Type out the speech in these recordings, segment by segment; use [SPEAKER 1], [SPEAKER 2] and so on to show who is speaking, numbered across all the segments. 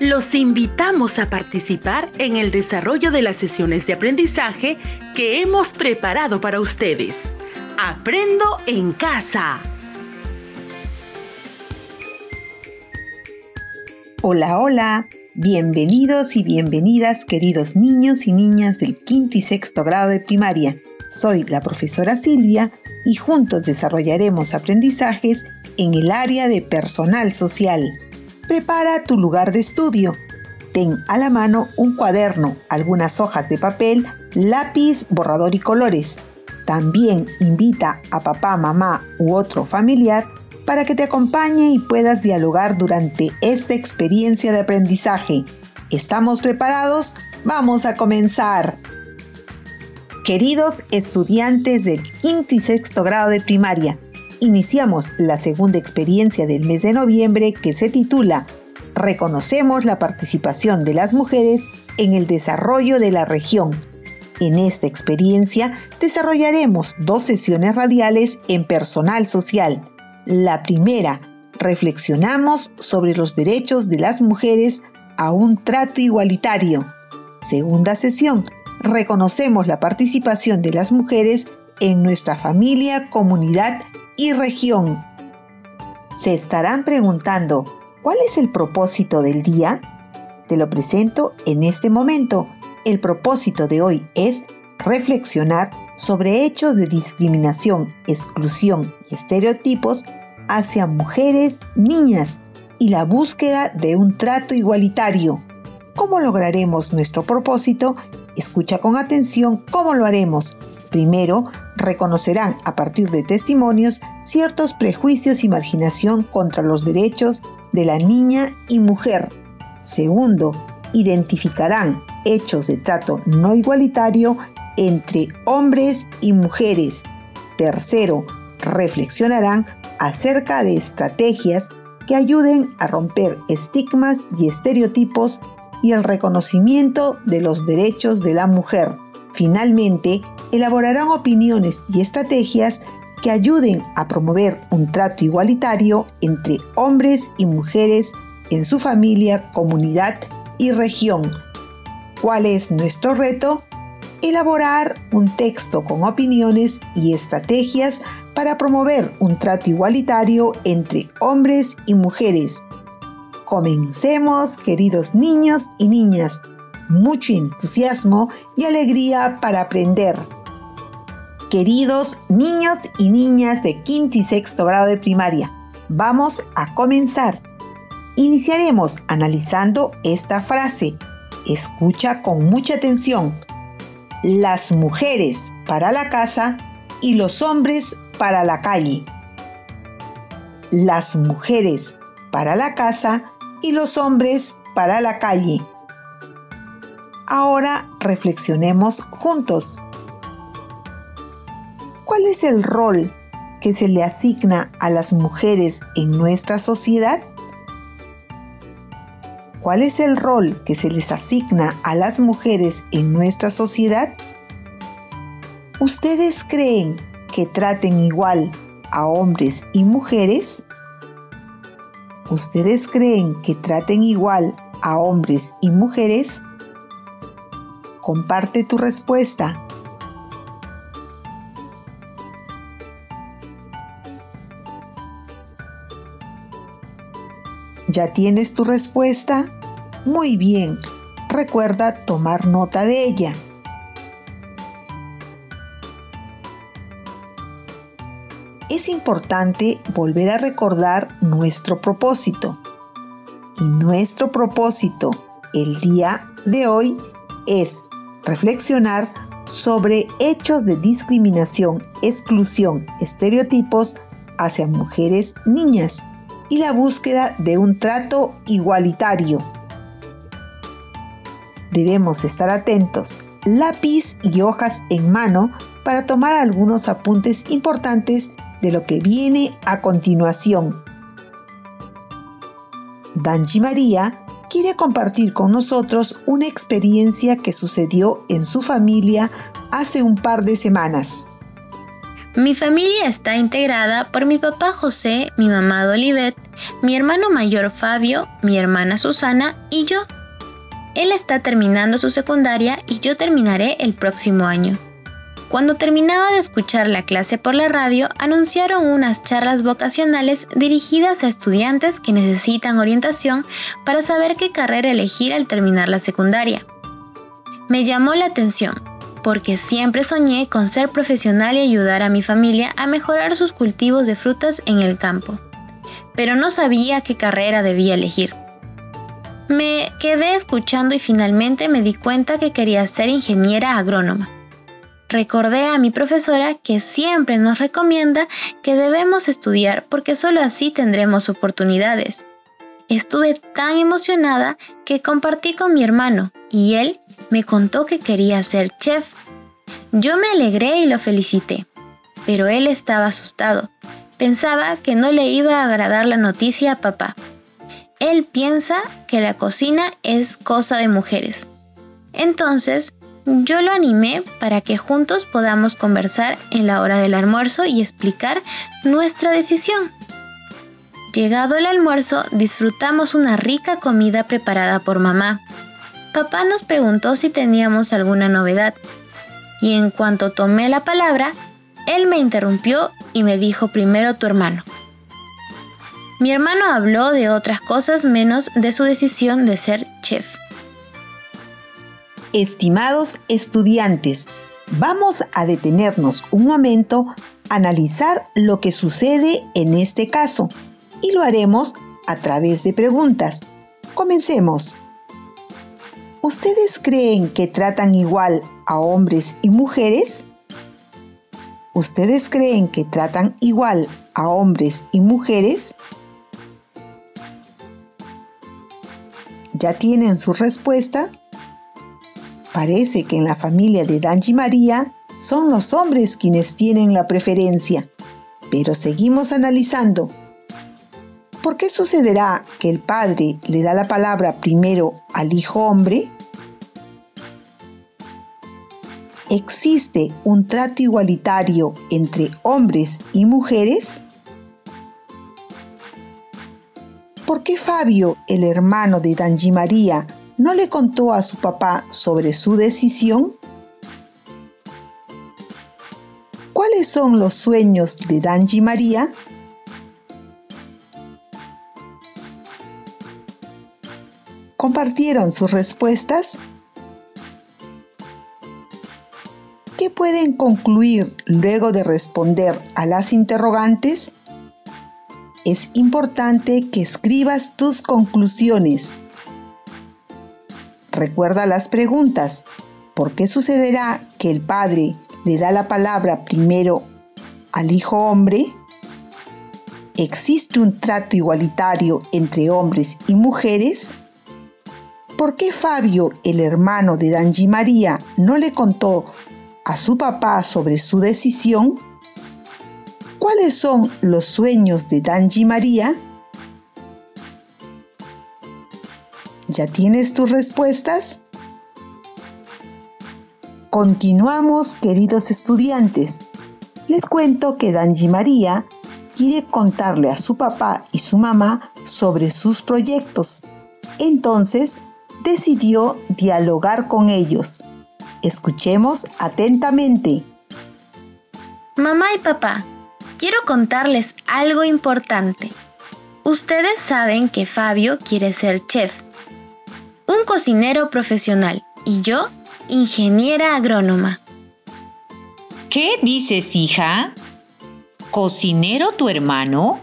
[SPEAKER 1] Los invitamos a participar en el desarrollo de las sesiones de aprendizaje que hemos preparado para ustedes. Aprendo en casa.
[SPEAKER 2] Hola, hola. Bienvenidos y bienvenidas queridos niños y niñas del quinto y sexto grado de primaria. Soy la profesora Silvia y juntos desarrollaremos aprendizajes en el área de personal social. Prepara tu lugar de estudio. Ten a la mano un cuaderno, algunas hojas de papel, lápiz, borrador y colores. También invita a papá, mamá u otro familiar para que te acompañe y puedas dialogar durante esta experiencia de aprendizaje. ¿Estamos preparados? Vamos a comenzar. Queridos estudiantes del quinto y sexto grado de primaria, iniciamos la segunda experiencia del mes de noviembre que se titula Reconocemos la participación de las mujeres en el desarrollo de la región. En esta experiencia desarrollaremos dos sesiones radiales en personal social. La primera, reflexionamos sobre los derechos de las mujeres a un trato igualitario. Segunda sesión, reconocemos la participación de las mujeres en nuestra familia, comunidad y región. Se estarán preguntando, ¿cuál es el propósito del día? Te lo presento en este momento. El propósito de hoy es reflexionar sobre hechos de discriminación, exclusión y estereotipos hacia mujeres, niñas y la búsqueda de un trato igualitario. ¿Cómo lograremos nuestro propósito? Escucha con atención cómo lo haremos. Primero, reconocerán a partir de testimonios ciertos prejuicios y marginación contra los derechos de la niña y mujer. Segundo, identificarán hechos de trato no igualitario entre hombres y mujeres. Tercero, reflexionarán acerca de estrategias que ayuden a romper estigmas y estereotipos y el reconocimiento de los derechos de la mujer. Finalmente, elaborarán opiniones y estrategias que ayuden a promover un trato igualitario entre hombres y mujeres en su familia, comunidad y región. ¿Cuál es nuestro reto? Elaborar un texto con opiniones y estrategias para promover un trato igualitario entre hombres y mujeres. Comencemos, queridos niños y niñas mucho entusiasmo y alegría para aprender. Queridos niños y niñas de quinto y sexto grado de primaria, vamos a comenzar. Iniciaremos analizando esta frase. Escucha con mucha atención. Las mujeres para la casa y los hombres para la calle. Las mujeres para la casa y los hombres para la calle. Ahora reflexionemos juntos. ¿Cuál es el rol que se le asigna a las mujeres en nuestra sociedad? ¿Cuál es el rol que se les asigna a las mujeres en nuestra sociedad? ¿Ustedes creen que traten igual a hombres y mujeres? ¿Ustedes creen que traten igual a hombres y mujeres? Comparte tu respuesta. ¿Ya tienes tu respuesta? Muy bien, recuerda tomar nota de ella. Es importante volver a recordar nuestro propósito. Y nuestro propósito el día de hoy es reflexionar sobre hechos de discriminación, exclusión, estereotipos hacia mujeres niñas y la búsqueda de un trato igualitario. Debemos estar atentos, lápiz y hojas en mano para tomar algunos apuntes importantes de lo que viene a continuación. Danji María quiere compartir con nosotros una experiencia que sucedió en su familia hace un par de semanas.
[SPEAKER 3] Mi familia está integrada por mi papá José, mi mamá Dolivet, mi hermano mayor Fabio, mi hermana Susana y yo. Él está terminando su secundaria y yo terminaré el próximo año. Cuando terminaba de escuchar la clase por la radio, anunciaron unas charlas vocacionales dirigidas a estudiantes que necesitan orientación para saber qué carrera elegir al terminar la secundaria. Me llamó la atención, porque siempre soñé con ser profesional y ayudar a mi familia a mejorar sus cultivos de frutas en el campo, pero no sabía qué carrera debía elegir. Me quedé escuchando y finalmente me di cuenta que quería ser ingeniera agrónoma. Recordé a mi profesora que siempre nos recomienda que debemos estudiar porque solo así tendremos oportunidades. Estuve tan emocionada que compartí con mi hermano y él me contó que quería ser chef. Yo me alegré y lo felicité, pero él estaba asustado. Pensaba que no le iba a agradar la noticia a papá. Él piensa que la cocina es cosa de mujeres. Entonces, yo lo animé para que juntos podamos conversar en la hora del almuerzo y explicar nuestra decisión. Llegado el almuerzo, disfrutamos una rica comida preparada por mamá. Papá nos preguntó si teníamos alguna novedad, y en cuanto tomé la palabra, él me interrumpió y me dijo primero tu hermano. Mi hermano habló de otras cosas menos de su decisión de ser chef.
[SPEAKER 2] Estimados estudiantes, vamos a detenernos un momento a analizar lo que sucede en este caso y lo haremos a través de preguntas. Comencemos. ¿Ustedes creen que tratan igual a hombres y mujeres? ¿Ustedes creen que tratan igual a hombres y mujeres? ¿Ya tienen su respuesta? Parece que en la familia de Danji María son los hombres quienes tienen la preferencia, pero seguimos analizando ¿Por qué sucederá que el padre le da la palabra primero al hijo hombre? ¿Existe un trato igualitario entre hombres y mujeres? ¿Por qué Fabio, el hermano de Danji María, no le contó a su papá sobre su decisión? ¿Cuáles son los sueños de Danji María? ¿Compartieron sus respuestas? ¿Qué pueden concluir luego de responder a las interrogantes? Es importante que escribas tus conclusiones. Recuerda las preguntas. ¿Por qué sucederá que el padre le da la palabra primero al hijo hombre? ¿Existe un trato igualitario entre hombres y mujeres? ¿Por qué Fabio, el hermano de Danji María, no le contó a su papá sobre su decisión? ¿Cuáles son los sueños de Danji María? ¿Ya tienes tus respuestas? Continuamos, queridos estudiantes. Les cuento que Danji María quiere contarle a su papá y su mamá sobre sus proyectos. Entonces decidió dialogar con ellos. Escuchemos atentamente.
[SPEAKER 3] Mamá y papá, quiero contarles algo importante. Ustedes saben que Fabio quiere ser chef, un cocinero profesional y yo ingeniera agrónoma.
[SPEAKER 4] ¿Qué dices, hija? ¿Cocinero tu hermano?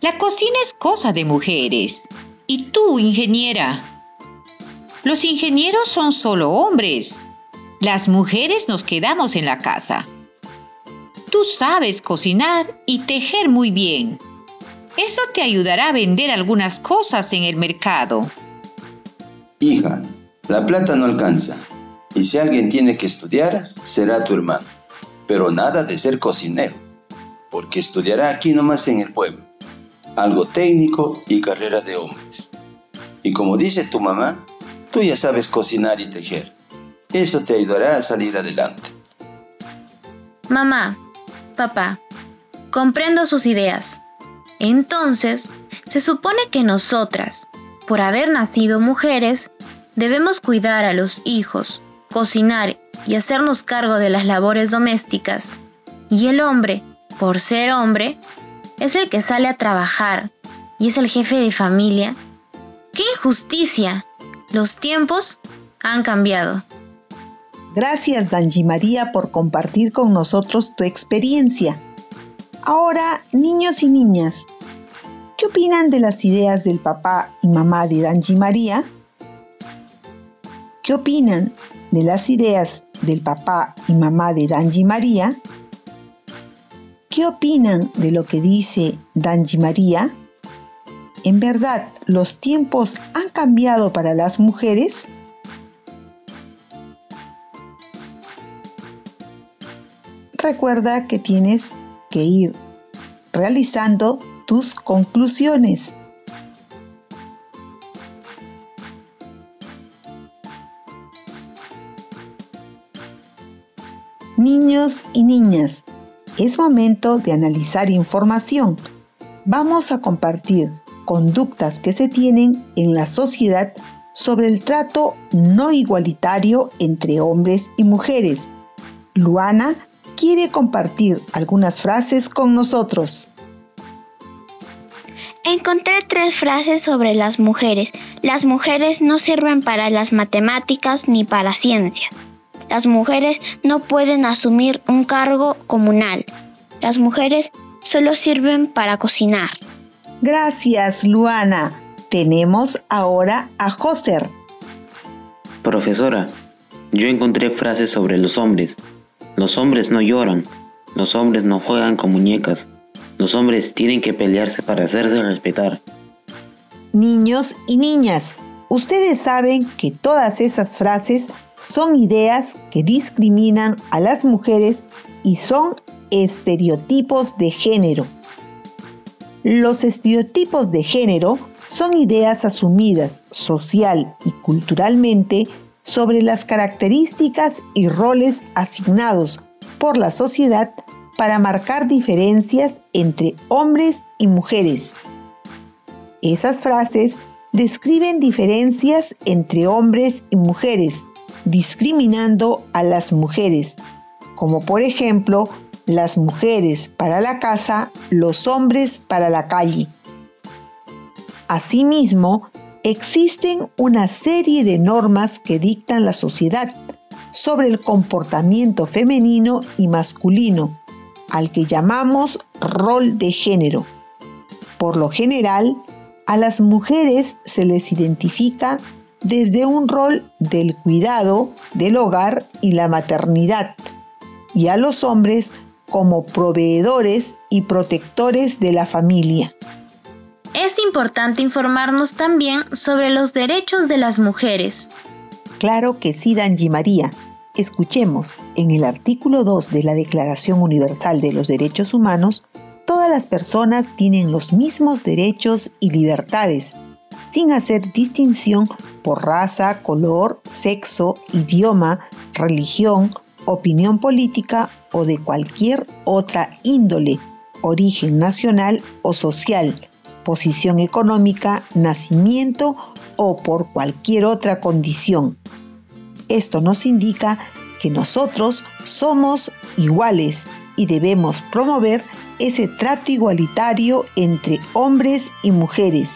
[SPEAKER 4] La cocina es cosa de mujeres. ¿Y tú, ingeniera? Los ingenieros son solo hombres. Las mujeres nos quedamos en la casa. Tú sabes cocinar y tejer muy bien. Eso te ayudará a vender algunas cosas en el mercado.
[SPEAKER 5] Hija, la plata no alcanza. Y si alguien tiene que estudiar, será tu hermano. Pero nada de ser cocinero, porque estudiará aquí nomás en el pueblo. Algo técnico y carrera de hombres. Y como dice tu mamá, Tú ya sabes cocinar y tejer. Eso te ayudará a salir adelante.
[SPEAKER 3] Mamá, papá. Comprendo sus ideas. Entonces, se supone que nosotras, por haber nacido mujeres, debemos cuidar a los hijos, cocinar y hacernos cargo de las labores domésticas. Y el hombre, por ser hombre, es el que sale a trabajar y es el jefe de familia. ¡Qué injusticia! Los tiempos han cambiado.
[SPEAKER 2] Gracias, Danji María, por compartir con nosotros tu experiencia. Ahora, niños y niñas, ¿qué opinan de las ideas del papá y mamá de Danji María? ¿Qué opinan de las ideas del papá y mamá de Danji María? ¿Qué opinan de lo que dice Danji María? ¿En verdad los tiempos han cambiado para las mujeres? recuerda que tienes que ir realizando tus conclusiones. Niños y niñas, es momento de analizar información. Vamos a compartir conductas que se tienen en la sociedad sobre el trato no igualitario entre hombres y mujeres. Luana quiere compartir algunas frases con nosotros.
[SPEAKER 6] Encontré tres frases sobre las mujeres. Las mujeres no sirven para las matemáticas ni para ciencias. Las mujeres no pueden asumir un cargo comunal. Las mujeres solo sirven para cocinar.
[SPEAKER 2] Gracias, Luana. Tenemos ahora a Joser.
[SPEAKER 7] Profesora, yo encontré frases sobre los hombres. Los hombres no lloran, los hombres no juegan con muñecas, los hombres tienen que pelearse para hacerse respetar.
[SPEAKER 2] Niños y niñas, ustedes saben que todas esas frases son ideas que discriminan a las mujeres y son estereotipos de género. Los estereotipos de género son ideas asumidas social y culturalmente sobre las características y roles asignados por la sociedad para marcar diferencias entre hombres y mujeres. Esas frases describen diferencias entre hombres y mujeres, discriminando a las mujeres, como por ejemplo las mujeres para la casa, los hombres para la calle. Asimismo, existen una serie de normas que dictan la sociedad sobre el comportamiento femenino y masculino, al que llamamos rol de género. Por lo general, a las mujeres se les identifica desde un rol del cuidado del hogar y la maternidad, y a los hombres como proveedores y protectores de la familia.
[SPEAKER 3] Es importante informarnos también sobre los derechos de las mujeres.
[SPEAKER 2] Claro que sí, Danji María. Escuchemos, en el artículo 2 de la Declaración Universal de los Derechos Humanos, todas las personas tienen los mismos derechos y libertades, sin hacer distinción por raza, color, sexo, idioma, religión, opinión política o de cualquier otra índole, origen nacional o social, posición económica, nacimiento o por cualquier otra condición. Esto nos indica que nosotros somos iguales y debemos promover ese trato igualitario entre hombres y mujeres.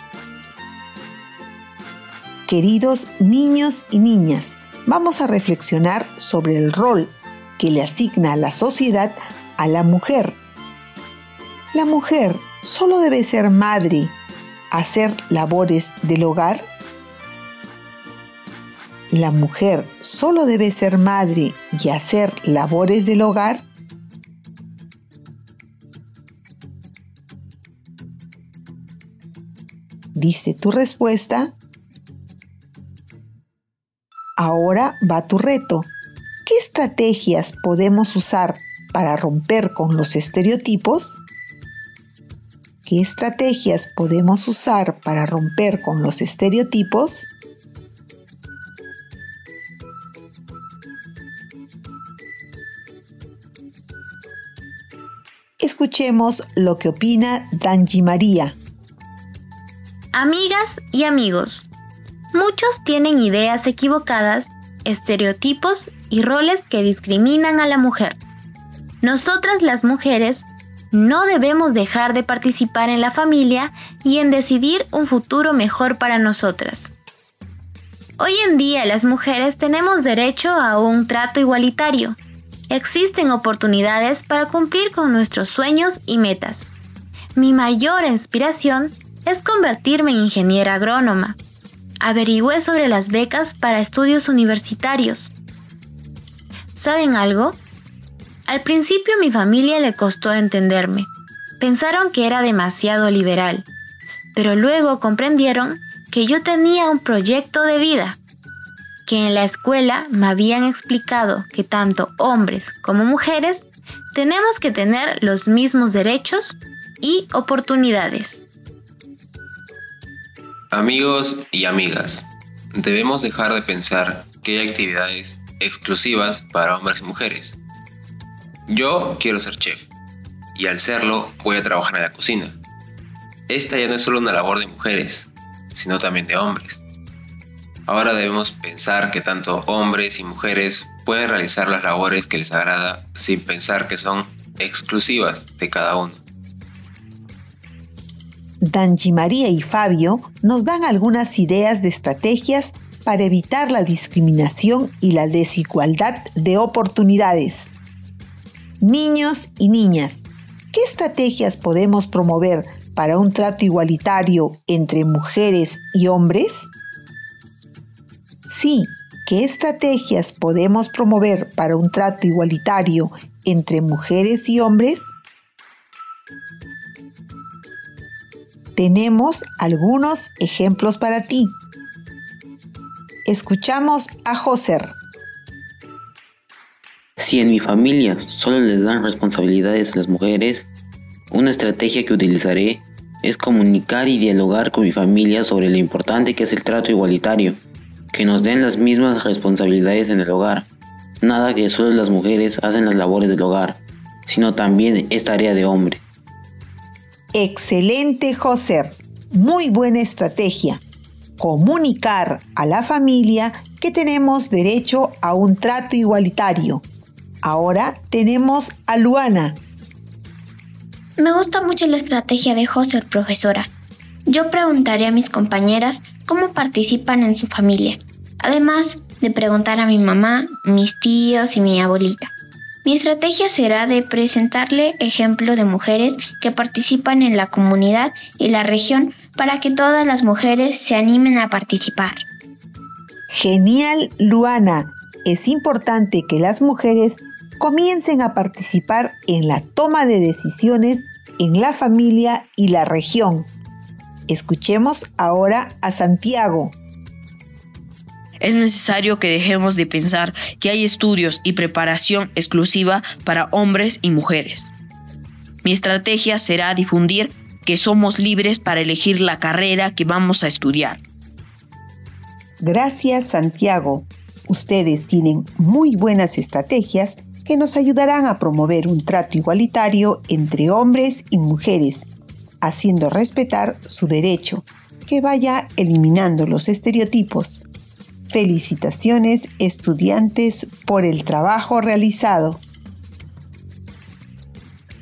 [SPEAKER 2] Queridos niños y niñas, vamos a reflexionar sobre el rol que le asigna la sociedad a la mujer. La mujer solo debe ser madre, hacer labores del hogar? ¿La mujer solo debe ser madre y hacer labores del hogar? ¿Diste tu respuesta? Ahora va tu reto. ¿Qué estrategias podemos usar para romper con los estereotipos? ¿Qué estrategias podemos usar para romper con los estereotipos? Escuchemos lo que opina Danji María.
[SPEAKER 3] Amigas y amigos, muchos tienen ideas equivocadas, estereotipos y roles que discriminan a la mujer. Nosotras las mujeres no debemos dejar de participar en la familia y en decidir un futuro mejor para nosotras. Hoy en día las mujeres tenemos derecho a un trato igualitario. Existen oportunidades para cumplir con nuestros sueños y metas. Mi mayor inspiración es convertirme en ingeniera agrónoma. Averigüé sobre las becas para estudios universitarios. ¿Saben algo? Al principio mi familia le costó entenderme. Pensaron que era demasiado liberal, pero luego comprendieron que yo tenía un proyecto de vida, que en la escuela me habían explicado que tanto hombres como mujeres tenemos que tener los mismos derechos y oportunidades.
[SPEAKER 8] Amigos y amigas, debemos dejar de pensar que hay actividades exclusivas para hombres y mujeres yo quiero ser chef y al serlo voy a trabajar en la cocina. Esta ya no es solo una labor de mujeres, sino también de hombres. Ahora debemos pensar que tanto hombres y mujeres pueden realizar las labores que les agrada sin pensar que son exclusivas de cada uno.
[SPEAKER 2] Danji María y Fabio nos dan algunas ideas de estrategias para evitar la discriminación y la desigualdad de oportunidades. Niños y niñas, ¿qué estrategias podemos promover para un trato igualitario entre mujeres y hombres? Sí, ¿qué estrategias podemos promover para un trato igualitario entre mujeres y hombres? Tenemos algunos ejemplos para ti. Escuchamos a Joser.
[SPEAKER 7] Si en mi familia solo les dan responsabilidades a las mujeres, una estrategia que utilizaré es comunicar y dialogar con mi familia sobre lo importante que es el trato igualitario, que nos den las mismas responsabilidades en el hogar. Nada que solo las mujeres hacen las labores del hogar, sino también es tarea de hombre.
[SPEAKER 2] Excelente, José. Muy buena estrategia. Comunicar a la familia que tenemos derecho a un trato igualitario Ahora tenemos a Luana.
[SPEAKER 6] Me gusta mucho la estrategia de José, profesora. Yo preguntaré a mis compañeras cómo participan en su familia, además de preguntar a mi mamá, mis tíos y mi abuelita. Mi estrategia será de presentarle ejemplo de mujeres que participan en la comunidad y la región para que todas las mujeres se animen a participar.
[SPEAKER 2] Genial, Luana. Es importante que las mujeres comiencen a participar en la toma de decisiones en la familia y la región. Escuchemos ahora a Santiago.
[SPEAKER 9] Es necesario que dejemos de pensar que hay estudios y preparación exclusiva para hombres y mujeres. Mi estrategia será difundir que somos libres para elegir la carrera que vamos a estudiar.
[SPEAKER 2] Gracias Santiago. Ustedes tienen muy buenas estrategias que nos ayudarán a promover un trato igualitario entre hombres y mujeres, haciendo respetar su derecho, que vaya eliminando los estereotipos. Felicitaciones estudiantes por el trabajo realizado.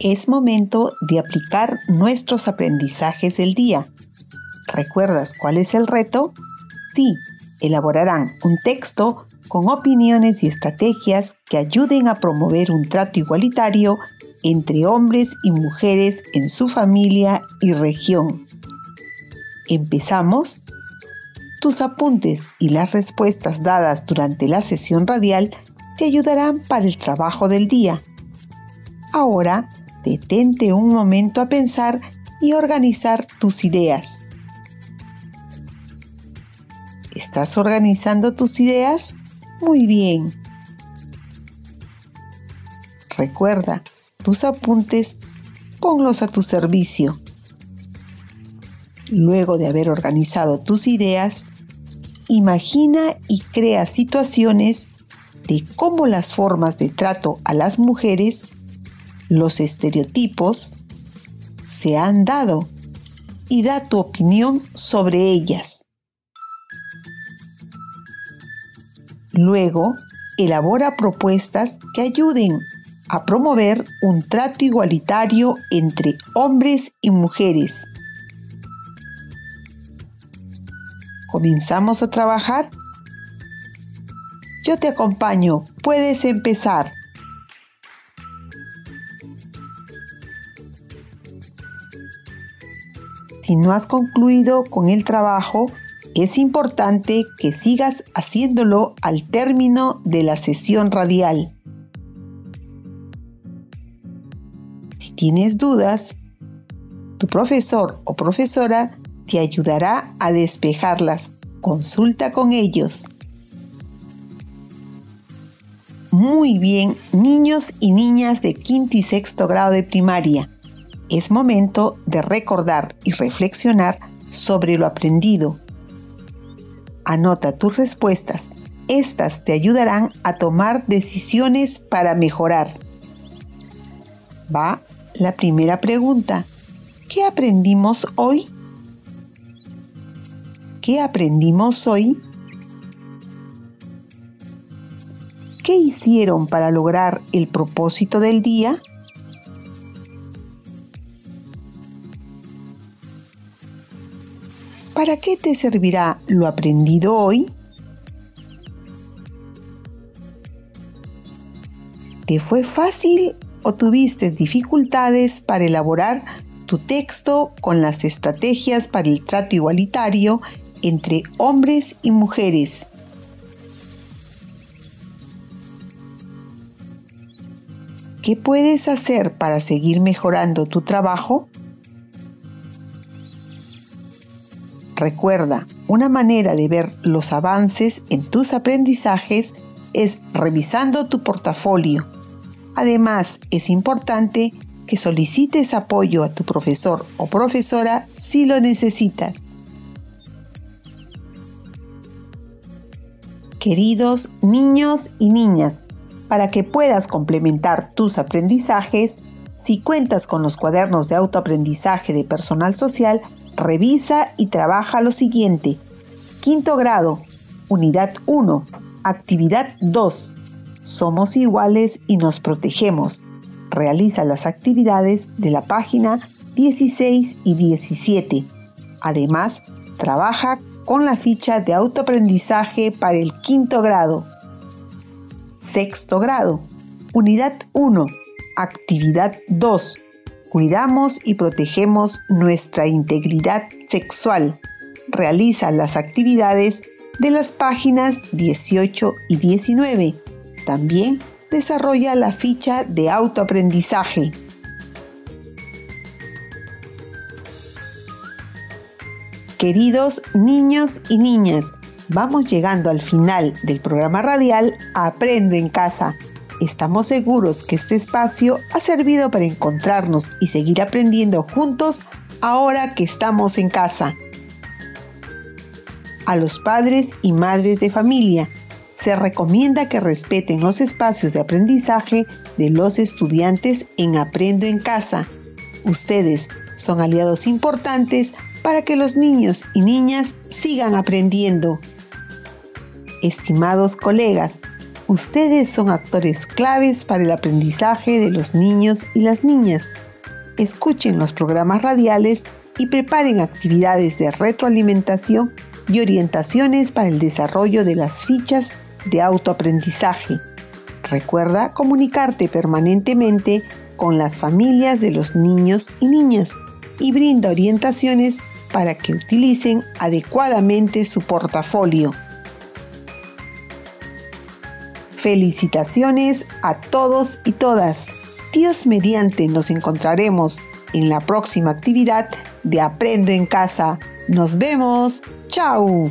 [SPEAKER 2] Es momento de aplicar nuestros aprendizajes del día. ¿Recuerdas cuál es el reto? Sí, elaborarán un texto con opiniones y estrategias que ayuden a promover un trato igualitario entre hombres y mujeres en su familia y región. ¿Empezamos? Tus apuntes y las respuestas dadas durante la sesión radial te ayudarán para el trabajo del día. Ahora, detente un momento a pensar y organizar tus ideas. ¿Estás organizando tus ideas? Muy bien. Recuerda, tus apuntes ponlos a tu servicio. Luego de haber organizado tus ideas, imagina y crea situaciones de cómo las formas de trato a las mujeres, los estereotipos se han dado y da tu opinión sobre ellas. Luego, elabora propuestas que ayuden a promover un trato igualitario entre hombres y mujeres. ¿Comenzamos a trabajar? Yo te acompaño, puedes empezar. Si no has concluido con el trabajo, es importante que sigas haciéndolo al término de la sesión radial. Tienes dudas, tu profesor o profesora te ayudará a despejarlas. Consulta con ellos. Muy bien, niños y niñas de quinto y sexto grado de primaria. Es momento de recordar y reflexionar sobre lo aprendido Anota tus respuestas. Estas te ayudarán a tomar decisiones para mejorar. Va la primera pregunta. ¿Qué aprendimos hoy? ¿Qué aprendimos hoy? ¿Qué hicieron para lograr el propósito del día? ¿Para qué te servirá lo aprendido hoy? ¿Te fue fácil o tuviste dificultades para elaborar tu texto con las estrategias para el trato igualitario entre hombres y mujeres? ¿Qué puedes hacer para seguir mejorando tu trabajo? Recuerda, una manera de ver los avances en tus aprendizajes es revisando tu portafolio. Además, es importante que solicites apoyo a tu profesor o profesora si lo necesitas. Queridos niños y niñas, para que puedas complementar tus aprendizajes, si cuentas con los cuadernos de autoaprendizaje de personal social, revisa y trabaja lo siguiente. Quinto grado, unidad 1, actividad 2. Somos iguales y nos protegemos. Realiza las actividades de la página 16 y 17. Además, trabaja con la ficha de autoaprendizaje para el quinto grado. Sexto grado, unidad 1, actividad 2 Cuidamos y protegemos nuestra integridad sexual. Realiza las actividades de las páginas 18 y 19. También desarrolla la ficha de autoaprendizaje. Queridos niños y niñas, vamos llegando al final del programa radial Aprendo en casa Estamos seguros que este espacio ha servido para encontrarnos y seguir aprendiendo juntos ahora que estamos en casa. A los padres y madres de familia se recomienda que respeten los espacios de aprendizaje de los estudiantes en Aprendo en Casa. Ustedes son aliados importantes para que los niños y niñas sigan aprendiendo. Estimados colegas, Ustedes son actores claves para el aprendizaje de los niños y las niñas. Escuchen los programas radiales y preparen actividades de retroalimentación y orientaciones para el desarrollo de las fichas de autoaprendizaje. Recuerda comunicarte permanentemente con las familias de los niños y niñas y brinda orientaciones para que utilicen adecuadamente su portafolio. Felicitaciones a todos y todas. Dios mediante nos encontraremos en la próxima actividad de Aprendo en Casa. Nos vemos. Chao.